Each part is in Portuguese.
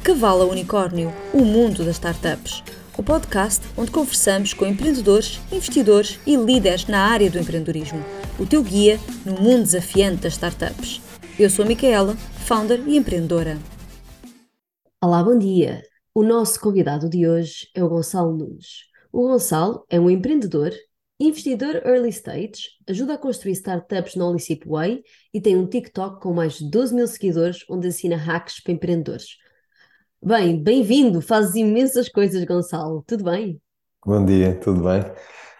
De Cavalo Unicórnio, o mundo das startups. O podcast onde conversamos com empreendedores, investidores e líderes na área do empreendedorismo. O teu guia no mundo desafiante das startups. Eu sou a Micaela, founder e empreendedora. Olá, bom dia. O nosso convidado de hoje é o Gonçalo Nunes. O Gonçalo é um empreendedor, investidor early stage, ajuda a construir startups no Olicip Way e tem um TikTok com mais de 12 mil seguidores onde ensina hacks para empreendedores. Bem, bem-vindo, fazes imensas coisas, Gonçalo. Tudo bem? Bom dia, tudo bem?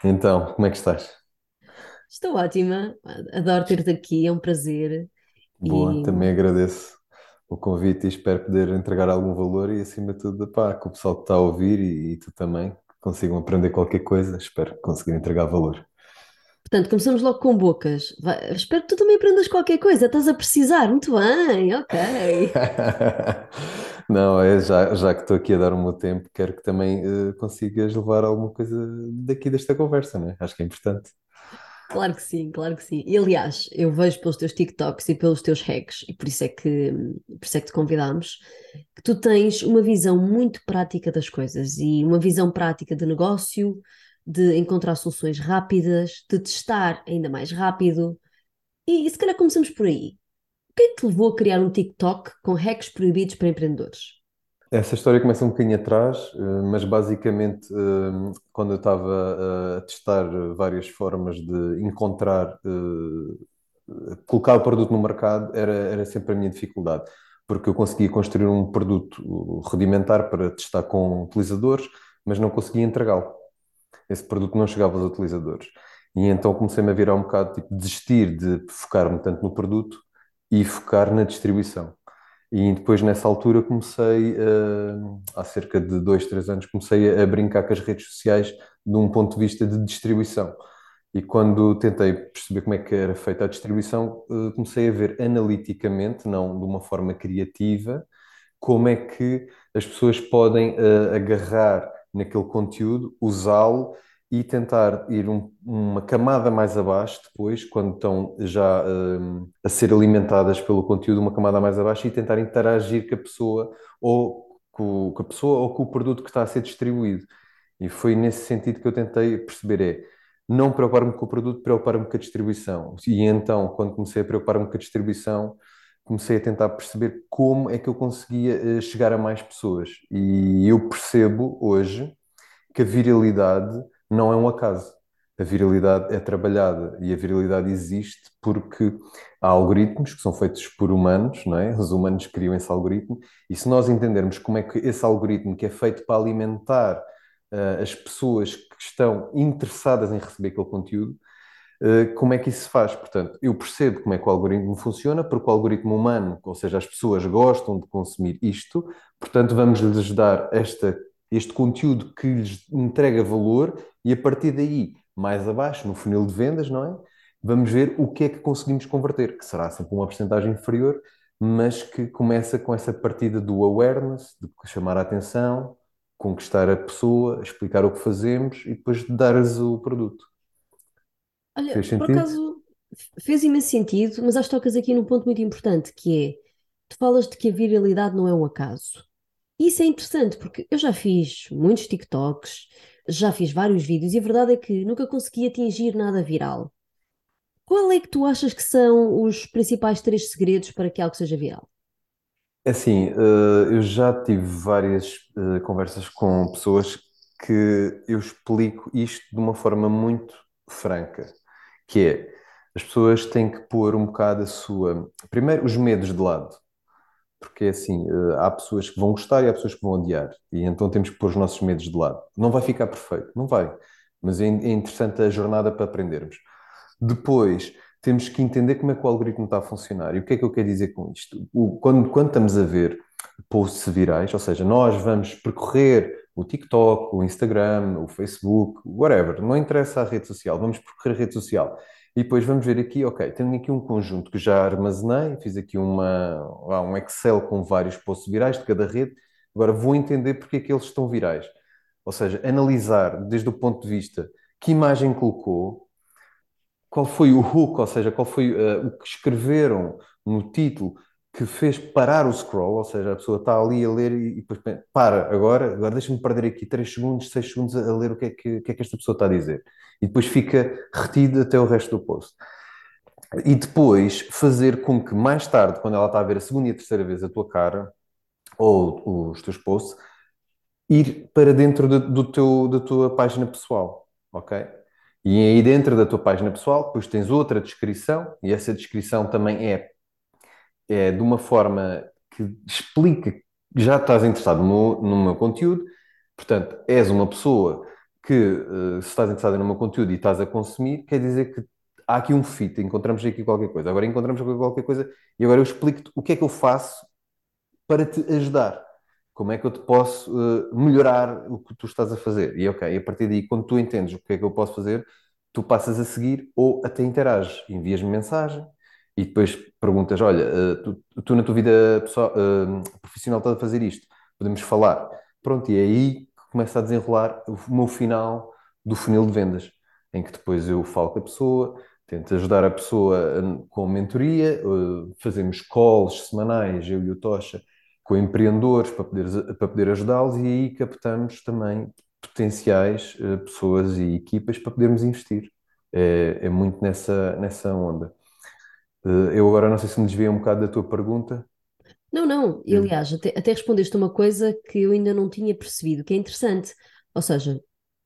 Então, como é que estás? Estou ótima, adoro ter-te aqui, é um prazer. Boa, E também agradeço o convite e espero poder entregar algum valor e, acima de tudo, pá, que o pessoal que está a ouvir e, e tu também consigam aprender qualquer coisa. Espero conseguir entregar valor. Portanto, começamos logo com bocas. Vai- espero que tu também aprendas qualquer coisa. Estás a precisar. Muito bem, ok. Não, é já, já que estou aqui a dar o meu tempo, quero que também eh, consigas levar alguma coisa daqui desta conversa, né? Acho que é importante. Claro que sim, claro que sim. E aliás, eu vejo pelos teus TikToks e pelos teus hacks, e por isso é que, por isso é que te convidámos, que tu tens uma visão muito prática das coisas e uma visão prática de negócio, de encontrar soluções rápidas, de testar ainda mais rápido. E, se calhar começamos por aí. O que é que te levou a criar um TikTok com hacks proibidos para empreendedores? Essa história começa um bocadinho atrás, eh, mas basicamente, eh, quando eu estava eh, a testar várias formas de encontrar, colocar o produto no mercado, era, era sempre a minha dificuldade, porque eu conseguia construir um produto rudimentar para testar com utilizadores, mas não conseguia entregá-lo. Esse produto não chegava aos utilizadores. E então comecei-me a virar um bocado, tipo, desistir de focar-me tanto no produto e focar na distribuição. E depois, nessa altura, comecei, eh, há cerca de dois, três anos, comecei a brincar com as redes sociais de um ponto de vista de distribuição. E quando tentei perceber como é que era feita a distribuição, eh, comecei a ver analiticamente, não de uma forma criativa, como é que as pessoas podem eh, agarrar naquele conteúdo, usá-lo e tentar ir um- uma camada mais abaixo depois, quando estão já hum, a ser alimentadas pelo conteúdo, uma camada mais abaixo e tentar interagir com a pessoa ou com, com a pessoa ou com o produto que está a ser distribuído. E foi nesse sentido que eu tentei perceber é não preocupar-me com o produto, preocupar-me com a distribuição. E então, quando comecei a preocupar-me com a distribuição, comecei a tentar perceber como é que eu conseguia eh, chegar a mais pessoas. E eu percebo hoje que a viralidade não é um acaso. A viralidade é trabalhada e a viralidade existe porque há algoritmos que são feitos por humanos, não é? Os humanos criam esse algoritmo e se nós entendermos como é que esse algoritmo que é feito para alimentar ah, as pessoas que estão interessadas em receber aquele conteúdo, eh, como é que isso se faz? Portanto, eu percebo como é que o algoritmo funciona, porque o algoritmo humano, ou seja, as pessoas gostam de consumir isto, portanto, vamos-lhes dar esta, este conteúdo que lhes entrega valor e a partir daí, mais abaixo, no funil de vendas, não é? Vamos ver o que é que conseguimos converter, que será sempre uma porcentagem inferior, mas que começa com essa partida do awareness, de chamar a atenção, conquistar a pessoa, explicar o que fazemos e depois dar-lhes o produto. Olha, Fez por sentido? acaso fez imenso sentido, mas acho que tocas aqui num ponto muito importante, que é, tu falas de que a viralidade não é um acaso. Isso é interessante, porque eu já fiz muitos TikToks, já fiz vários vídeos, e a verdade é que nunca consegui atingir nada viral. Qual é que tu achas que são os principais três segredos para que algo seja viral? Assim, eh, eu já tive várias eh, conversas com pessoas que eu explico isto de uma forma muito franca, que é, as pessoas têm que pôr um bocado a sua, primeiro, os medos de lado, porque é assim, eh, há pessoas que vão gostar e há pessoas que vão odiar, e então temos que pôr os nossos medos de lado. Não vai ficar perfeito, não vai, mas é é interessante a jornada para aprendermos. Depois, temos que entender como é que o algoritmo está a funcionar. E o que é que eu quero dizer com isto? O- quando, quando estamos a ver posts virais, ou seja, nós vamos percorrer o TikTok, o Instagram, o Facebook, whatever, não interessa a rede social, vamos percorrer a rede social. E depois vamos ver aqui, ok, tenho aqui um conjunto que já armazenei, fiz aqui uma, um Excel com vários posts virais de cada rede, agora vou entender porque é que eles estão virais. Ou seja, analisar desde o ponto de vista que imagem colocou, qual foi o hook, ou seja, qual foi eh, o que escreveram no título que fez parar o scroll, ou seja, a pessoa está ali a ler e, e depois para, agora, agora deixa-me perder aqui 3 segundos, 6 segundos a, ler o que, é que, que é que esta pessoa está a dizer. E depois fica retido até o resto do post. E depois fazer com que mais tarde, quando ela está a ver a segunda e a terceira vez a tua cara, ou os teus posts, ir para dentro de, do teu, da tua página pessoal, ok? E aí dentro da tua página pessoal, depois tens outra descrição, e essa descrição também é, é de uma forma que explica que já estás interessado no no meu conteúdo, portanto, és uma pessoa que, uh, se estás interessado no meu conteúdo e estás a consumir, quer dizer que há aqui um fit, encontramos aqui qualquer coisa. Agora encontramos qualquer coisa e agora eu explico-te o que é que eu faço para te ajudar. Como é que eu te posso uh, melhorar o que tu estás a fazer? E ok, a partir daí, quando tu entendes o que é que eu posso fazer, tu passas a seguir ou até interages, envias-me mensagem e depois perguntas: Olha, uh, tu, tu, na tua vida pessoal, uh, profissional estás a fazer isto, podemos falar. Pronto, e é aí que começa a desenrolar o meu final do funil de vendas, em que depois eu falo com a pessoa, tento ajudar a pessoa com mentoria, fazemos calls semanais, eu e o Tocha, com empreendedores para poder, para poder ajudá-los e aí captamos também potenciais pessoas e equipas para podermos investir. É, é muito nessa, nessa onda. Uh, eu agora não sei se me desviei um bocado da tua pergunta. Não, não, e, aliás, até, até respondeste uma coisa que eu ainda não tinha percebido, que é interessante. Ou seja,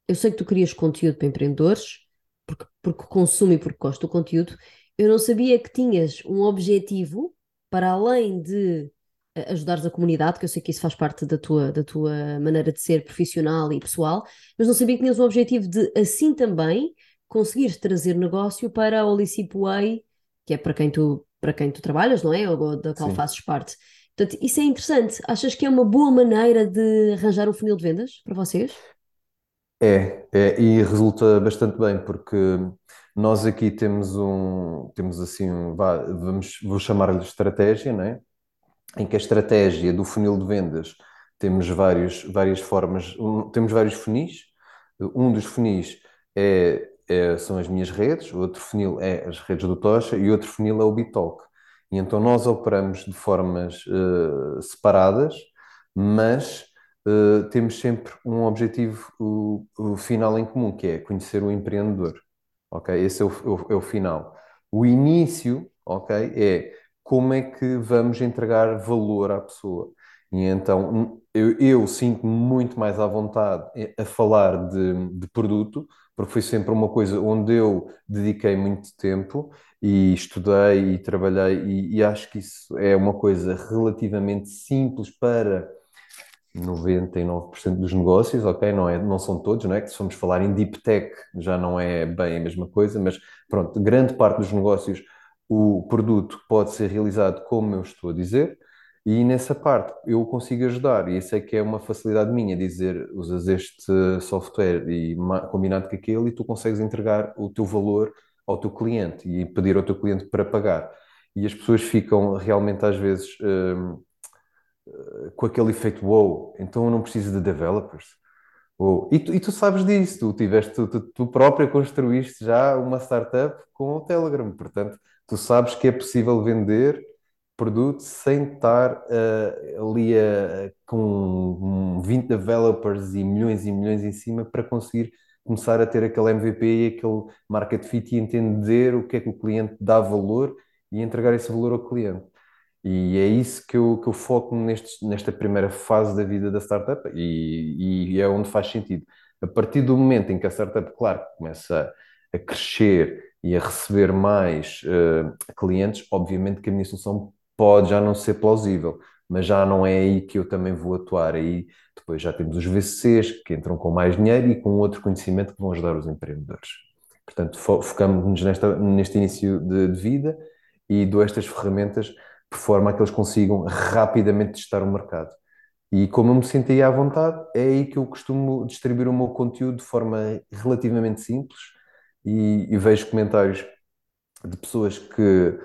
eu sei que tu crias conteúdo para empreendedores, porque, porque consumo e porque gosto do conteúdo, eu não sabia que tinhas um objetivo para além de ajudares a comunidade, que eu sei que isso faz parte da tua, da tua maneira de ser profissional e pessoal, mas não sabia que tinhas o objetivo de, assim também, conseguires trazer negócio para a Olicip Way, que é para quem tu, para quem tu trabalhas, não é? Ou da qual Sim. fazes parte. Portanto, isso é interessante. Achas que é uma boa maneira de arranjar um funil de vendas para vocês? É, é, e resulta bastante bem, porque nós aqui temos um, temos assim, um, vamos, vou chamar-lhe estratégia, não é? em que a estratégia do funil de vendas temos vários, várias formas, um, temos vários funis. Um dos funis é, é, são as minhas redes, o outro funil é as redes do Tocha e outro funil é o Bitalk. E então nós operamos de formas uh, separadas, mas uh, temos sempre um objetivo final em comum, que é conhecer o empreendedor. Ok? Esse é o, o, é o final. O início, ok, é como é que vamos entregar valor à pessoa. E então eu, eu sinto-me muito mais à vontade a falar de, de, produto, porque foi sempre uma coisa onde eu dediquei muito tempo e estudei e trabalhei, e, e acho que isso é uma coisa relativamente simples para 99% dos negócios, ok? Não, é, não são todos, não é? Que se formos falar em deep tech já não é bem a mesma coisa, mas pronto, grande parte dos negócios o produto pode ser realizado como eu estou a dizer, e nessa parte eu consigo ajudar, e isso é que é uma facilidade minha, dizer, usas este software e combinado com aquele, e tu consegues entregar o teu valor ao teu cliente e pedir ao teu cliente para pagar. E as pessoas ficam realmente às vezes hum, com aquele efeito wow, então eu não preciso de developers. Oh, e, tu, e tu sabes disso, tu tiveste, tu, tu própria construíste já uma startup com o Telegram, portanto, tu sabes que é possível vender produto sem estar uh, ali uh, com 20 developers e milhões e milhões em cima para conseguir começar a ter aquele MVP e aquele market fit e entender o que é que o cliente dá valor e entregar esse valor ao cliente. E é isso que eu, que eu foco neste, nesta primeira fase da vida da startup e, e, é onde faz sentido. A partir do momento em que a startup, claro, começa a, a crescer e a receber mais uh, clientes, obviamente que a minha solução pode já não ser plausível, mas já não é aí que eu também vou atuar. Aí depois já temos os VCs que entram com mais dinheiro e com outro conhecimento que vão ajudar os empreendedores. Portanto, fo focamos-nos neste início de, de vida e dou estas ferramentas de forma a que eles consigam rapidamente testar o mercado. E como eu me sentia à vontade, é aí que eu costumo distribuir o meu conteúdo de forma relativamente simples e, e vejo comentários de pessoas que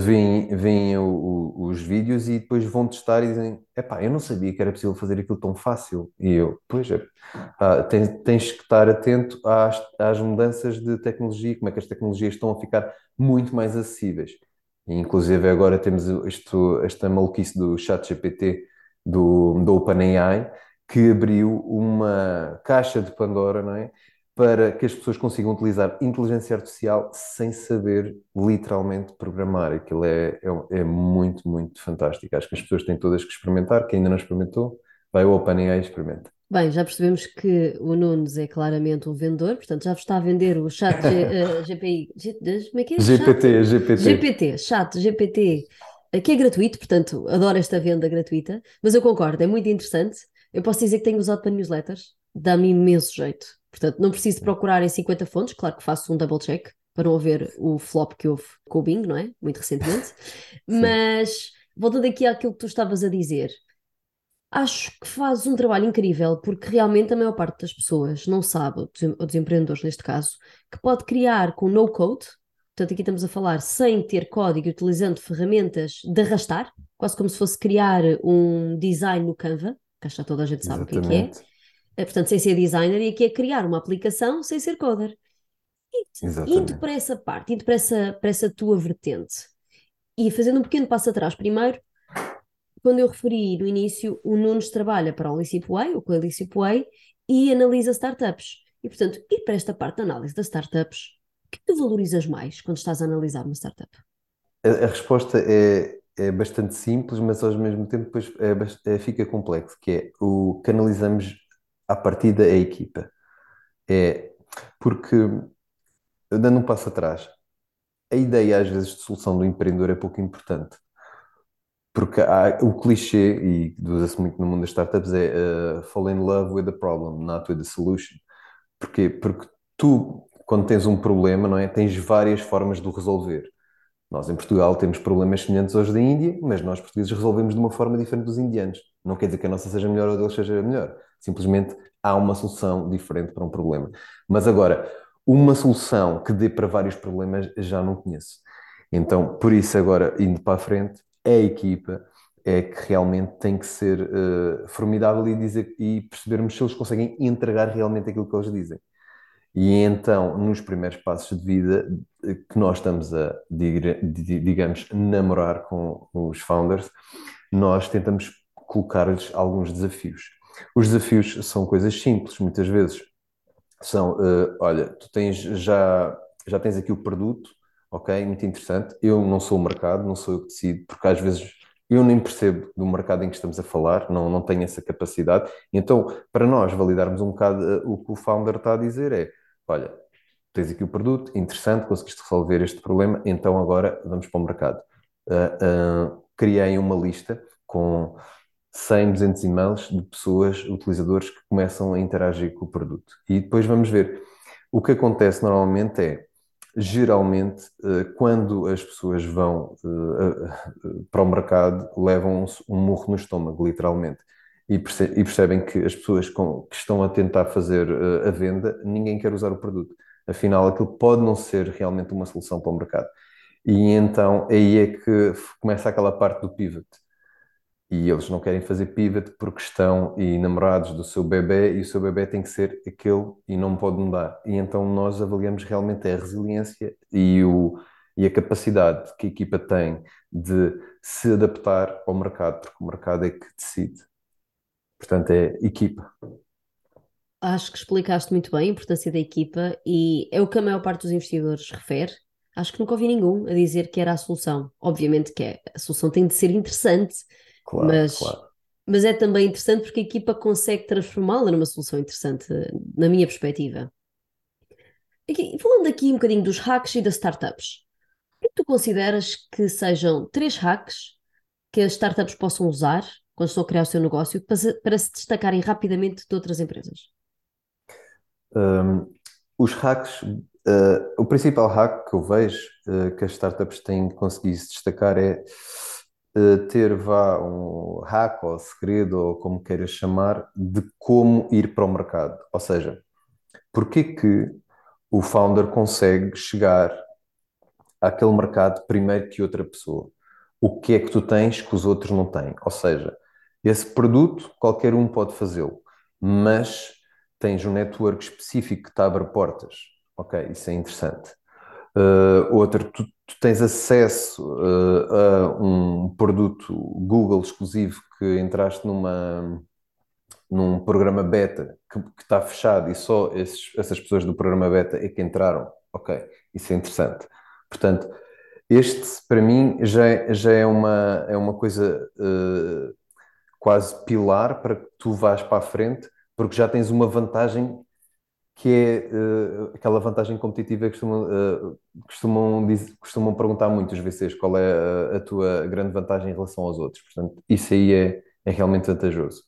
veem, veem o, o, os vídeos e depois vão testar e dizem: Epá, eu não sabia que era possível fazer aquilo tão fácil. E eu, pois é, tens, tens, que estar atento às, às mudanças de tecnologia, como é que as tecnologias estão a ficar muito mais acessíveis. inclusive agora temos isto, esta maluquice do chat GPT do, do OpenAI, que abriu uma caixa de Pandora, não é? Para que as pessoas consigam utilizar inteligência artificial sem saber literalmente programar. Aquilo é, é, é muito, muito fantástico. Acho que as pessoas têm todas que experimentar. Quem ainda não experimentou, vai ao OpenAI e experimenta. Bem, já percebemos que o Nunes é claramente um vendedor, portanto já está a vender o chat G, uh, GPI, G, como é que é? GPT, chat? GPT. GPT, chat GPT, eh, que é gratuito, portanto adoro esta venda gratuita, mas eu concordo, é muito interessante. Eu posso dizer que tenho usado para newsletters, dá-me imenso jeito. Portanto, não preciso procurar em 50 fontes, claro que faço um double check para não haver o flop que houve com o Bing, não é? Muito recentemente. mas voltando aqui àquilo que tu estavas a dizer, acho que faz um trabalho incrível, porque realmente a maior parte das pessoas não sabe, ou dos empreendedores neste caso, que pode criar com no code, portanto aqui estamos a falar sem ter código, utilizando ferramentas de arrastar, quase como se fosse criar um design no Canva, que acho que toda a gente sabe Exatamente. o que é que é. Portanto, sem ser designer, e aqui é criar uma aplicação sem ser coder. E, indo para essa parte, indo para essa, para essa tua vertente, e fazendo um pequeno passo atrás primeiro, quando eu referi no início, o Nunes trabalha para o Licipway, o Way, e analisa startups. E, portanto, ir para esta parte da análise das startups, o que tu valorizas mais quando estás a analisar uma startup? A, a resposta é, é bastante simples, mas ao mesmo tempo depois é, é, fica complexo, que é o que analisamos à partida é a equipa. É porque, dando um passo atrás, a ideia às vezes de solução do empreendedor é pouco importante. Porque há, o clichê, e usa-se muito no mundo das startups, é uh, fall in love with the problem, not with the solution. Porquê? Porque tu, quando tens um problema, não é? Tens várias formas de o resolver. Nós em Portugal temos problemas semelhantes aos da Índia, mas nós portugueses resolvemos de uma forma diferente dos indianos. Não quer dizer que a nossa seja melhor ou deles seja melhor. Simplesmente há uma solução diferente para um problema. Mas agora, uma solução que dê para vários problemas já não conheço. Então, por isso, agora, indo para a frente, a equipa é que realmente tem que ser uh, formidável e, dizer, e percebermos se eles conseguem entregar realmente aquilo que eles dizem. E então, nos primeiros passos de vida eh, que nós estamos a, digamos, namorar com os founders, nós tentamos colocar-lhes alguns desafios. Os desafios são coisas simples, muitas vezes. São, uh, olha, tu tens já, já tens aqui o produto, ok, muito interessante. Eu não sou o mercado, não sou eu que decido, porque às vezes eu nem percebo do mercado em que estamos a falar, não, não tenho essa capacidade. Então, para nós validarmos um bocado uh, o que o founder está a dizer é, olha, tens aqui o produto, interessante, conseguiste resolver este problema, então agora vamos para o mercado. Uh, uh, criei uma lista com 100, 200 e-mails de pessoas, utilizadores que começam a interagir com o produto. E depois vamos ver. O que acontece normalmente é, geralmente, eh, quando as pessoas vão eh, para o mercado, levam um murro no estômago, literalmente. E percebem que as pessoas que estão a tentar fazer eh, a venda, ninguém quer usar o produto. Afinal, aquilo pode não ser realmente uma solução para o mercado. E então aí é que começa aquela parte do pivot e eles não querem fazer pivot porque estão e namorados do seu bebê e o seu bebê tem que ser aquele e não pode mudar. E então nós avaliamos realmente a resiliência e, o, e a capacidade que a equipa tem de se adaptar ao mercado, porque o mercado é que decide. Portanto, é equipa. Acho que explicaste muito bem a importância da equipa e é o que a maior parte dos investidores refere. Acho que nunca ouvi ninguém a dizer que era a solução. Obviamente que é, a solução tem de ser interessante, Claro, mas, claro. mas é também interessante porque a equipa consegue transformá-la numa solução interessante, na minha perspectiva. Aqui, falando aqui um bocadinho dos hacks e das startups, o que tu consideras que sejam três hacks que as startups possam usar quando estão a criar o seu negócio para se, para se destacarem rapidamente de outras empresas? Um, os hacks, uh, o principal hack que eu vejo uh, que as startups têm conseguido se destacar é ter vá um hack ou segredo ou como queiras chamar de como ir para o mercado. Ou seja, porque que o founder consegue chegar àquele mercado primeiro que outra pessoa? O que é que tu tens que os outros não têm? Ou seja, esse produto qualquer um pode fazê-lo, mas tens um network específico que te abre portas. Ok, isso é interessante. Uh, outra, tu tu tens acesso uh, a um produto Google exclusivo que entraste numa, num programa beta que, está fechado e só esses, essas pessoas do programa beta é que entraram. Ok, isso é interessante. Portanto, este para mim já, é, já é, uma, é uma coisa uh, quase pilar para que tu vás para a frente, porque já tens uma vantagem que é uh, aquela vantagem competitiva que costumam, uh, costumam, costumam perguntar muitos VCs qual é a, a, tua grande vantagem em relação aos outros. Portanto, isso aí é, é realmente vantajoso.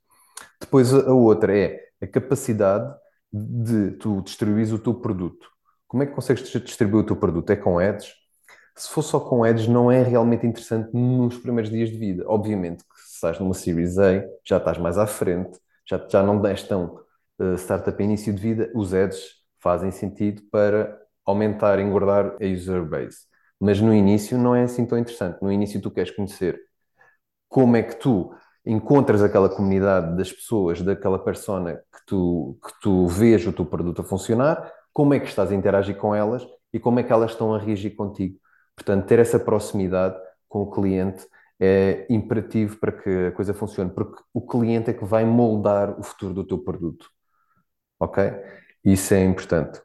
Depois a outra é a capacidade de tu distribuir o teu produto. Como é que consegues distribuir o teu produto? É com ads? Se for só com ads, não é realmente interessante nos primeiros dias de vida. Obviamente que se estás numa Series A, já estás mais à frente, já, já não és tão uh, startup início de vida, os ads fazem sentido para aumentar, engordar a user base. Mas no início não é assim tão interessante. No início tu queres conhecer como é que tu encontras aquela comunidade das pessoas, daquela persona que tu, que tu vês o teu produto a funcionar, como é que estás a interagir com elas e como é que elas estão a reagir contigo. Portanto, ter essa proximidade com o cliente é imperativo para que a coisa funcione, porque o cliente é que vai moldar o futuro do teu produto. Ok? Isso é importante.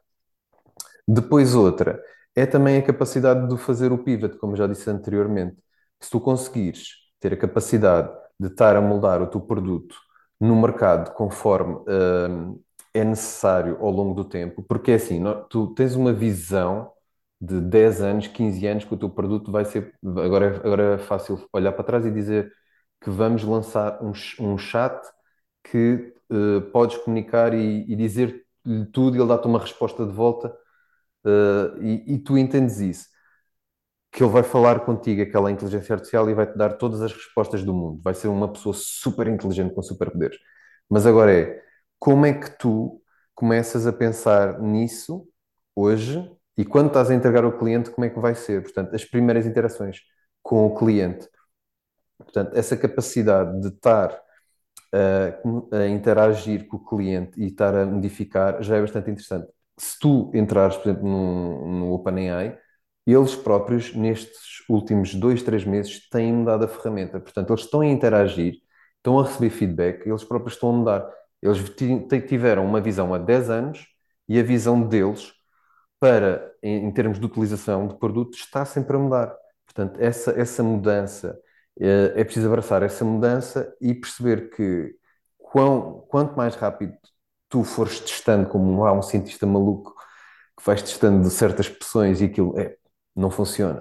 Depois, outra é também a capacidade de fazer o pivot, como já disse anteriormente. Se tu conseguires ter a capacidade de estar a moldar o teu produto no mercado conforme uh, é necessário ao longo do tempo, porque é assim, tu tens uma visão de 10 anos, 15 anos que o teu produto vai ser. Agora agora é fácil olhar para trás e dizer que vamos lançar um, um chat que uh, podes comunicar e, e dizer-lhe tudo e ele dá-te uma resposta de volta uh, e, e, tu entendes isso. Que ele vai falar contigo, aquela inteligência artificial, e vai-te dar todas as respostas do mundo. Vai ser uma pessoa super inteligente com superpoderes. Mas agora é como é que tu começas a pensar nisso hoje e quando estás a entregar ao cliente, como é que vai ser? Portanto, as primeiras interações com o cliente. Portanto, essa capacidade de estar a, interagir com o cliente e estar a modificar já é bastante interessante. Se tu entrares, por exemplo, no, no OpenAI, eles próprios, nestes últimos dois, três meses, têm mudado a ferramenta. Portanto, eles estão a interagir, estão a receber feedback, eles próprios estão a mudar. Eles tiveram uma visão há 10 anos e a visão deles para, em, em, termos de utilização de produtos, está sempre a mudar. Portanto, essa, essa mudança, é, é preciso abraçar essa mudança e perceber que quão, quanto mais rápido tu fores testando, como há um cientista maluco que vais testando certas pressões e aquilo é, não funciona.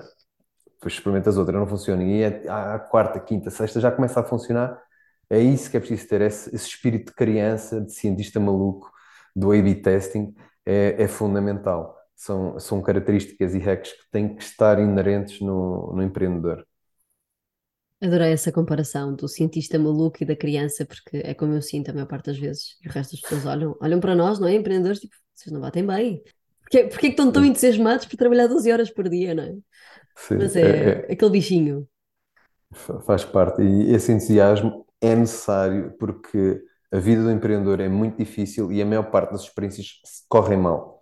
Depois experimentas outra, não funciona. E é, a quarta, quinta, sexta já começa a funcionar. É isso que é preciso ter, esse, esse espírito de criança, de cientista maluco, do A-B testing, é, é fundamental são, são características e hacks que têm que estar inerentes no, no empreendedor. Adorei essa comparação do cientista maluco e da criança, porque é como eu sinto a maior parte das vezes. E o resto das pessoas olham, olham para nós, não é? Empreendedores, tipo, vocês não batem bem. Porquê, porquê que estão tão entusiasmados por trabalhar 12 horas por dia, não é? Sim, Mas é, é, é aquele bichinho. Faz parte. E esse entusiasmo é necessário porque a vida do empreendedor é muito difícil e a maior parte das experiências correm mal.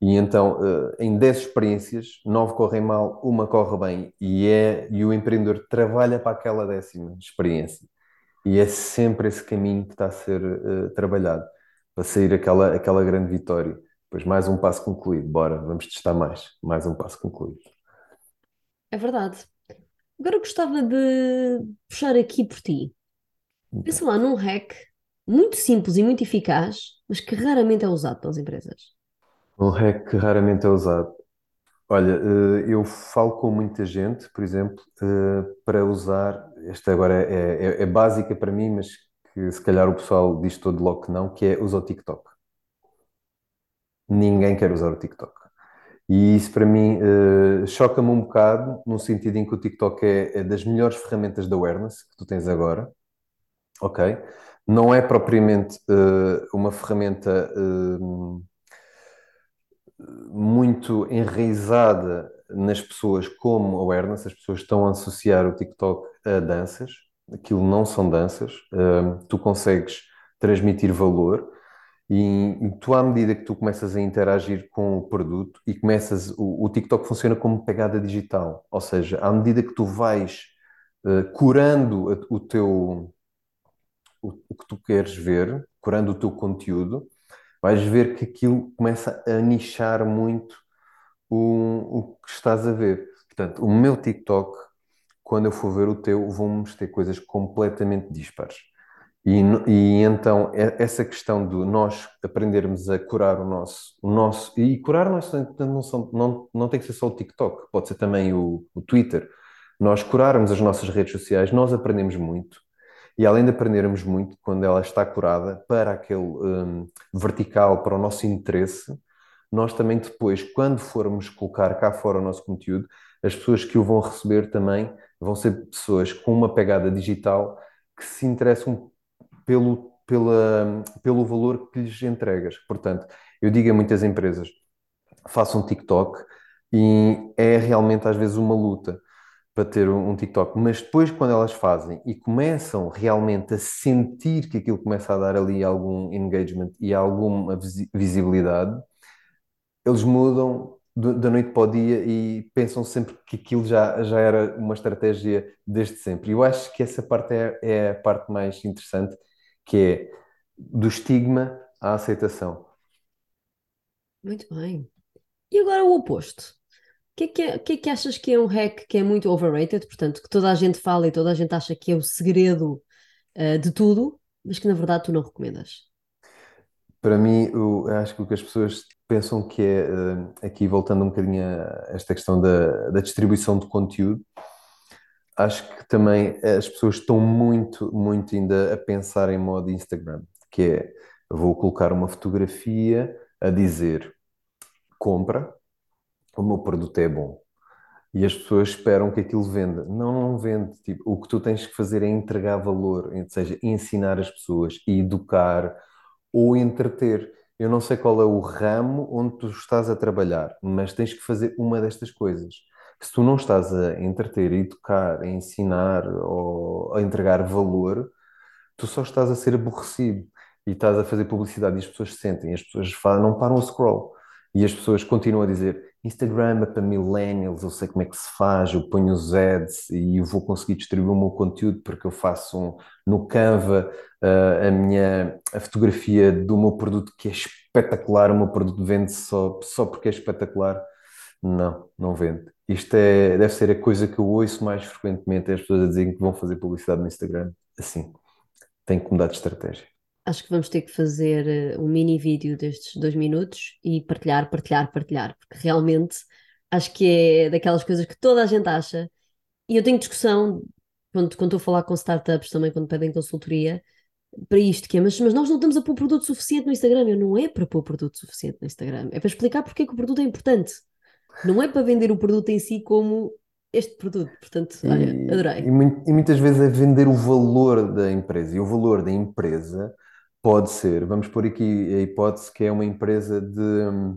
E então, eh, em 10 experiências, 9 correm mal, uma corre bem, e, é, e o empreendedor trabalha para aquela décima experiência. E é sempre esse caminho que está a ser uh, trabalhado, para sair aquela, aquela grande vitória. Depois, mais um passo concluído. Bora, vamos testar mais. Mais um passo concluído. É verdade. Agora eu gostava de puxar aqui por ti. Pensa lá num hack muito simples e muito eficaz, mas que raramente é usado pelas empresas. Um hack que raramente é usado. Olha, eh, eu falo com muita gente, por exemplo, eh, para usar, esta agora é, é, é básica para mim, mas que se calhar o pessoal diz todo logo que não, que é usar o TikTok. Ninguém quer usar o TikTok. E isso para mim uh, choca-me um bocado, no sentido em que o TikTok é, é, das melhores ferramentas de awareness que tu tens agora, ok? Não é propriamente uma ferramenta muito enraizada nas pessoas como awareness, as pessoas estão a associar o TikTok a danças, aquilo não são danças, uh, tu consegues transmitir valor E, tu, à medida que tu começas a interagir com o produto e começas, o, TikTok funciona como pegada digital, ou seja, à medida que tu vais uh, curando o teu, o que tu queres ver, curando o teu conteúdo, vais ver que aquilo começa a nichar muito o, o que estás a ver. Portanto, o meu TikTok, quando eu for ver o teu, vão-me mostrar coisas completamente dispares. E, e, então essa questão de nós aprendermos a curar o nosso, o nosso e curar não, não, são, não, não tem que ser só o TikTok, pode ser também o, o Twitter. Nós curarmos as nossas redes sociais, nós aprendemos muito e além de aprendermos muito quando ela está curada para aquele um, vertical, para o nosso interesse, nós também depois, quando formos colocar cá fora o nosso conteúdo, as pessoas que o vão receber também vão ser pessoas com uma pegada digital que se interessam pelo, pela, pelo valor que lhes entregas. Portanto, eu digo a muitas empresas, façam TikTok e é realmente às vezes uma luta para ter um, TikTok, mas depois quando elas fazem e começam realmente a sentir que aquilo começa a dar ali algum engagement e alguma visibilidade, eles mudam da noite para o dia e pensam sempre que aquilo já, já era uma estratégia desde sempre. Eu acho que essa parte é, é a parte mais interessante, que é do estigma à aceitação. Muito bem. E agora o oposto. O que, é que, é, que é que achas que é um hack que é muito overrated, portanto, que toda a gente fala e toda a gente acha que é o segredo uh, de tudo, mas que na verdade tu não recomendas? Para mim, eu acho que o que as pessoas pensam que é, uh, aqui voltando um bocadinho a esta questão da, da distribuição de conteúdo, acho que também as pessoas estão muito, muito ainda a pensar em modo Instagram, que é, vou colocar uma fotografia a dizer compra, o meu produto é bom. E as pessoas esperam que aquilo venda. Não, não vende. Tipo, o que tu tens que fazer é entregar valor, ou seja, ensinar as pessoas, educar ou entreter. Eu não sei qual é o ramo onde tu estás a trabalhar, mas tens que fazer uma destas coisas. Se tu não estás a entreter, educar, a ensinar ou a entregar valor, tu só estás a ser aborrecido e estás a fazer publicidade e as pessoas sentem, as pessoas falam, não param a scroll. E as pessoas continuam a dizer: Instagram é para millennials, eu sei como é que se faz, eu ponho os ads e eu vou conseguir distribuir o meu conteúdo porque eu faço um, no Canva uh, a minha a fotografia do meu produto que é espetacular, o meu produto vende só, só porque é espetacular. Não, não vende. Isto é, deve ser a coisa que eu ouço mais frequentemente, é as pessoas a dizerem que vão fazer publicidade no Instagram. Assim, tem que mudar de estratégia acho que vamos ter que fazer eh, um mini vídeo destes dois minutos e partilhar, partilhar, partilhar, porque realmente acho que é daquelas coisas que toda a gente acha. E eu tenho discussão quando, quando estou a falar com startups também, quando pedem consultoria, para isto, que é, mas, mas nós não estamos a pôr produto suficiente no Instagram. Eu não é para pôr produto suficiente no Instagram, é para explicar porque é que o produto é importante. Não é para vender o produto em si como este produto. Portanto, olha, adorei. E, e, muitas vezes é vender o valor da empresa. E o valor da empresa Pode ser. Vamos pôr aqui a hipótese que é uma empresa de,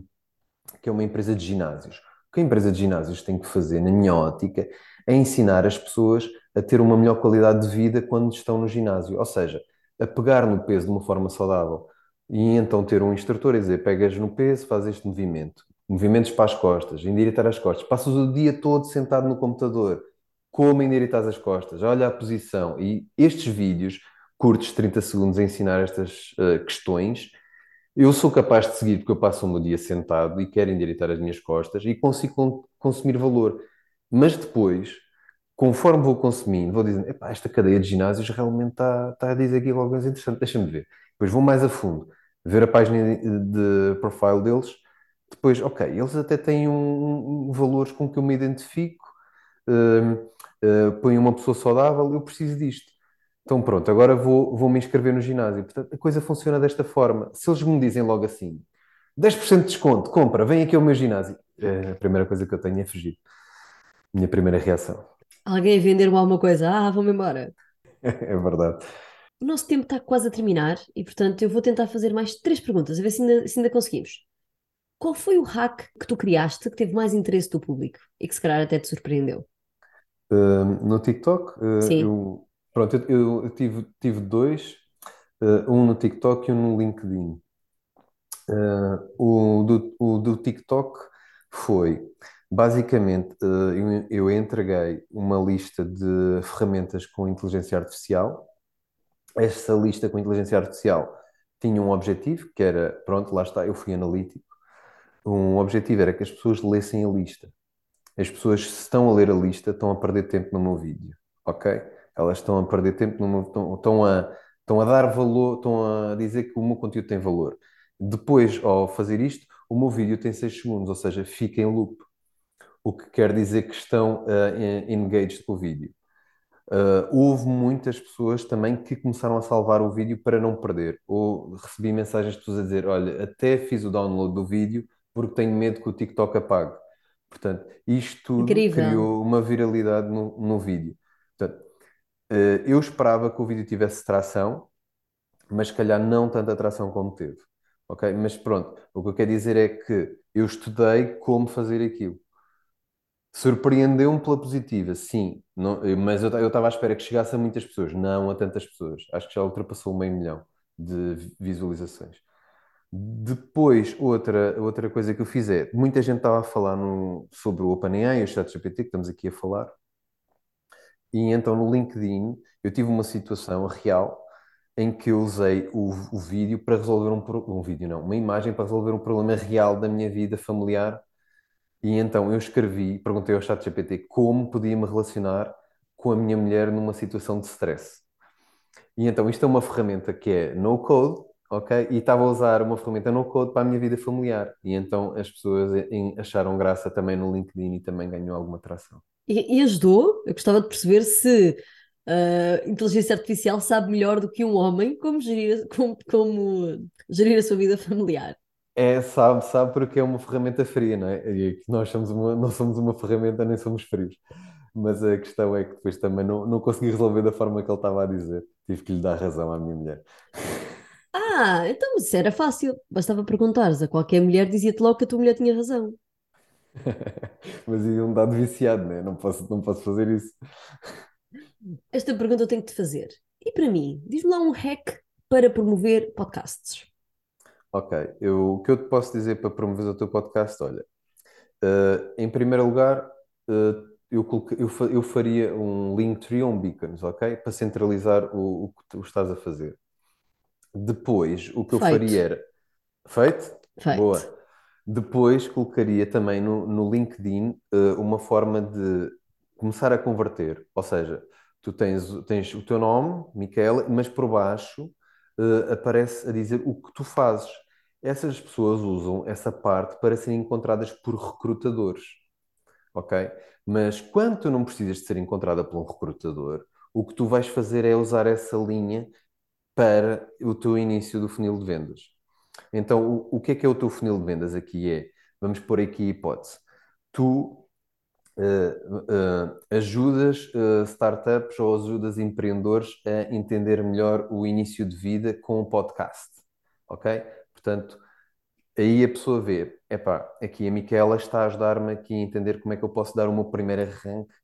que é uma empresa de ginásios. O que a empresa de ginásios tem que fazer, na minha ótica, é ensinar as pessoas a ter uma melhor qualidade de vida quando estão no ginásio. Ou seja, a pegar no peso de uma forma saudável. E então ter um instrutor a dizer, pegas no peso, faz este movimento. Movimentos para as costas, endireitar as costas. Passas o dia todo sentado no computador. Como endireitar as costas? Olha a posição. E estes vídeos curtos 30 segundos a ensinar estas uh, questões, eu sou capaz de seguir, porque eu passo o meu dia sentado e quero endireitar as minhas costas e consigo consumir valor. Mas depois, conforme vou consumindo, vou dizendo, esta cadeia de ginásios realmente está, está a dizer aqui alguma coisa interessante, deixa-me ver. Depois vou mais a fundo, ver a página de profile deles, depois, ok, eles até têm um, um valores com que eu me identifico, uh, uh, põem uma pessoa saudável, eu preciso disto. Então pronto, agora vou, vou me inscrever no ginásio. Portanto, a coisa funciona desta forma. Se eles me dizem logo assim, 10% de desconto, compra, vem aqui ao meu ginásio. É, a primeira coisa que eu tenho é fugir. Minha primeira reação. Alguém vender-me alguma coisa? Ah, vou-me embora. é verdade. O nosso tempo está quase a terminar e, portanto, eu vou tentar fazer mais três perguntas, a ver se ainda, se ainda conseguimos. Qual foi o hack que tu criaste que teve mais interesse do público e que se calhar até te surpreendeu? Uh, no TikTok, uh, Sim. eu Pronto, eu, eu tive, tive dois, uh, um no TikTok e um no LinkedIn. Uh, o, do, o do TikTok foi basicamente uh, eu, eu entreguei uma lista de ferramentas com inteligência artificial. Essa lista com inteligência artificial tinha um objetivo, que era, pronto, lá está, eu fui analítico. Um objetivo era que as pessoas lessem a lista. As pessoas, se estão a ler a lista, estão a perder tempo no meu vídeo, ok? Elas estão a perder tempo meu, estão, estão a, estão a dar valor, estão a dizer que o meu conteúdo tem valor. Depois, ao fazer isto, o meu vídeo tem 6 segundos, ou seja, fica em loop. O que quer dizer que estão uh, engaged com o vídeo. Uh, houve muitas pessoas também que começaram a salvar o vídeo para não perder. Ou recebi mensagens de pessoas a dizer: Olha, até fiz o download do vídeo porque tenho medo que o TikTok apague. Portanto, isto tudo Incrível. criou uma viralidade no, no vídeo. Portanto, eu esperava que o vídeo tivesse tração, mas se calhar não tanta atração como teve. Ok? Mas pronto, o que eu quero dizer é que eu estudei como fazer aquilo. Surpreendeu-me pela positiva, sim, não, mas eu estava à espera que chegasse a muitas pessoas, não a tantas pessoas. Acho que já ultrapassou meio milhão de visualizações. Depois, outra, outra coisa que eu fiz é, muita gente estava a falar no, sobre o OpenAI e o ChatGPT, que estamos aqui a falar, e então no LinkedIn eu tive uma situação real em que eu usei o, o vídeo para resolver um, um vídeo, não, uma imagem para resolver um problema real da minha vida familiar. E então eu escrevi, perguntei ao ChatGPT como podia me relacionar com a minha mulher numa situação de stress. E então isto é uma ferramenta que é no code, ok? E estava a usar uma ferramenta no code para a minha vida familiar. E então as pessoas acharam graça também no LinkedIn e também ganhou alguma atração. E, e ajudou? Eu gostava de perceber se uh, inteligência artificial sabe melhor do que um homem como gerir, como, como gerir a sua vida familiar. É, sabe, sabe porque é uma ferramenta fria, não é? E nós somos uma, não somos uma ferramenta nem somos frios. Mas a questão é que depois também não, não consegui resolver da forma que ele estava a dizer. Tive que lhe dar razão à minha mulher. Ah, então isso era fácil. Bastava perguntares a qualquer mulher, dizia-te logo que a tua mulher tinha razão. Mas ia um dado viciado, né? Não posso, não posso fazer isso. Esta pergunta eu tenho que te fazer. E para mim, diz-me lá um hack para promover podcasts. Ok, eu, o que eu te posso dizer para promover o teu podcast? Olha, uh, em primeiro lugar, uh, eu, eu, eu, faria um Linktree ou um Beacons, ok? Para centralizar o, o que tu estás a fazer. Depois, o que Feito. eu faria era. Feito? Feito. Boa. Depois colocaria também no, no LinkedIn uh, uma forma de começar a converter. Ou seja, tu tens, tens o teu nome, Micaela, mas por baixo uh, aparece a dizer o que tu fazes. Essas pessoas usam essa parte para serem encontradas por recrutadores. Ok? Mas quando tu não precisas de ser encontrada por um recrutador, o que tu vais fazer é usar essa linha para o teu início do funil de vendas. Então, o, o que é que é o teu funil de vendas aqui? É, vamos pôr aqui a hipótese. Tu Uh, uh, ajudas uh, startups ou ajudas empreendedores a entender melhor o início de vida com o podcast, ok? Portanto, aí a pessoa vê, epá, aqui a Micaela está a ajudar-me aqui a entender como é que eu posso dar o meu primeiro arranque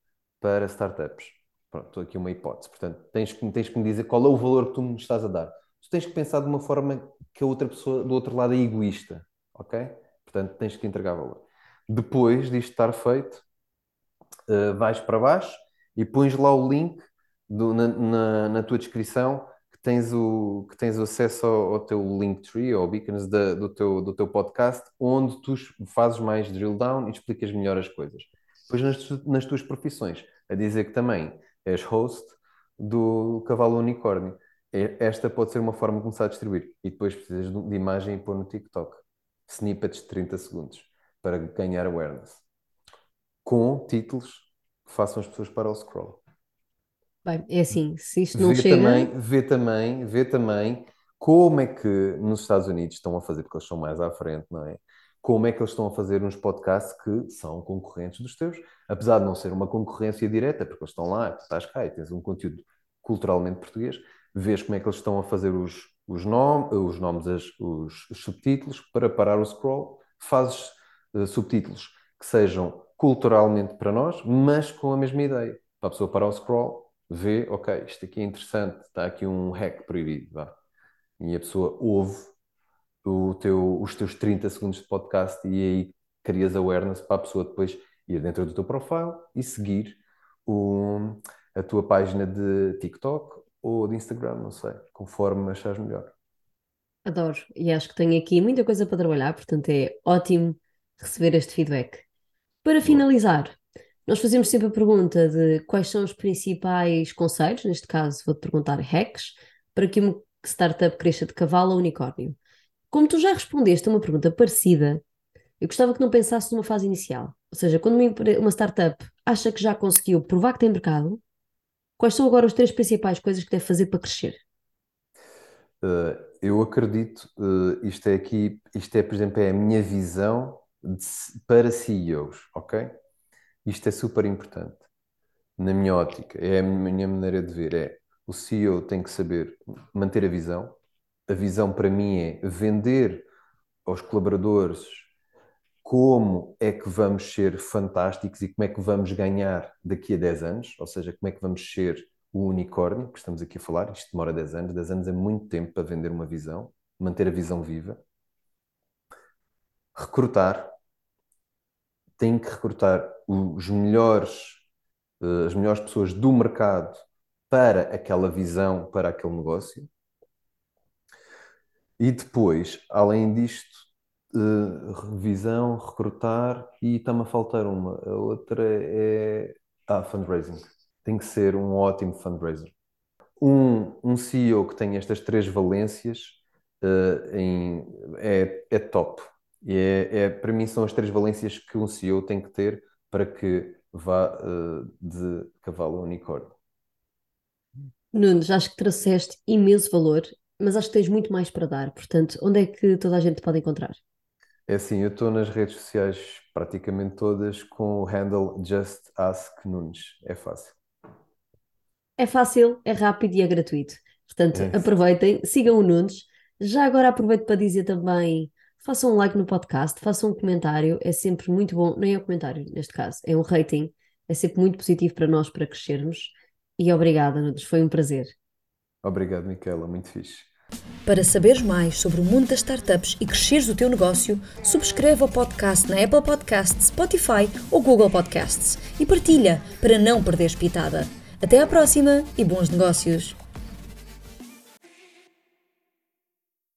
para startups. Pronto, estou aqui uma hipótese. Portanto, tens que, tens que me dizer qual é o valor que tu me estás a dar. Tu tens que pensar de uma forma que a outra pessoa do outro lado é egoísta, ok? Portanto, tens que entregar valor. Depois disto estar feito, uh, vais para baixo e pões lá o link do, na, na, na, tua descrição que tens o, que tens acesso ao, ao teu Linktree ou beacons da, do, teu, do teu podcast, onde tu fazes mais drill down e explicas melhor as coisas. Depois nas, nas tuas profissões, a dizer que também és host do Cavalo Unicórnio. Esta pode ser uma forma de começar a distribuir. E depois precisas de imagem e pôr no TikTok. Snippets de 30 segundos para ganhar awareness. Com títulos que façam as pessoas para o scroll. Bem, é assim, se isto não vê chega... Também, vê também, vê também como é que nos Estados Unidos estão a fazer, porque eles são mais à frente, não é? Como é que eles estão a fazer uns podcasts que são concorrentes dos teus, apesar de não ser uma concorrência direta, porque eles estão lá, tu estás cá e tens um conteúdo culturalmente português, vês como é que eles estão a fazer os, os, nom os nomes, os, os, subtítulos para parar o scroll, fazes uh, subtítulos que sejam culturalmente para nós, mas com a mesma ideia. Para a pessoa parar o scroll, vê, ok, isto aqui é interessante, está aqui um hack proibido, vá. E a pessoa ouve teu, os teus 30 segundos de podcast e aí crias awareness para a pessoa depois ir dentro do teu profile e seguir o, a tua página de TikTok ou de Instagram, não sei, conforme achares melhor. Adoro, e acho que tenho aqui muita coisa para trabalhar, portanto é ótimo receber este feedback. Para finalizar, nós fazemos sempre a pergunta de quais são os principais conselhos, neste caso vou-te perguntar hacks, para que uma startup cresça de cavalo a unicórnio. Como tu já respondeste a uma pergunta parecida, eu gostava que não pensasse numa fase inicial. Ou seja, quando uma, uma startup acha que já conseguiu provar que tem mercado, quais são agora as três principais coisas que deve fazer para crescer? Uh, eu acredito, uh, isto é aqui, isto é, por exemplo, é a minha visão de, para CEOs, ok? Isto é super importante. Na minha ótica, é a minha maneira de ver, é o CEO tem que saber manter a visão. A visão para mim é vender aos colaboradores como é que vamos ser fantásticos e como é que vamos ganhar daqui a 10 anos, ou seja, como é que vamos ser o unicórnio, que estamos aqui a falar, isto demora 10 anos, 10 anos é muito tempo para vender uma visão, manter a visão viva. Recrutar, tem que recrutar os melhores, eh, as melhores pessoas do mercado para aquela visão, para aquele negócio. E depois, além disto, uh, revisão, recrutar e está-me a faltar uma. A outra é ah, fundraising. Tem que ser um ótimo fundraiser. Um, um CEO que tem estas três valências uh, em, é, é top. E é, é, para mim são as três valências que um CEO tem que ter para que vá uh, de cavalo a unicórnio. Nunes, acho que trouxeste imenso valor, mas acho que tens muito mais para dar. Portanto, onde é que toda a gente pode encontrar? É assim, eu estou nas redes sociais praticamente todas com o handle Just Ask Nunes. É fácil. É fácil, é rápido e é gratuito. Portanto, é aproveitem, sigam o Nunes. Já agora aproveito para dizer também façam um like no podcast, façam um comentário, é sempre muito bom, nem é um comentário neste caso, é um rating, é sempre muito positivo para nós para crescermos. E obrigada, Nunes, foi um prazer. Obrigado, Miquela, muito fixe. Para saberes mais sobre o mundo das startups e cresceres o teu negócio, subscreve o podcast na Apple Podcasts, Spotify ou Google Podcasts e partilha para não perderes pitada. Até à próxima e bons negócios!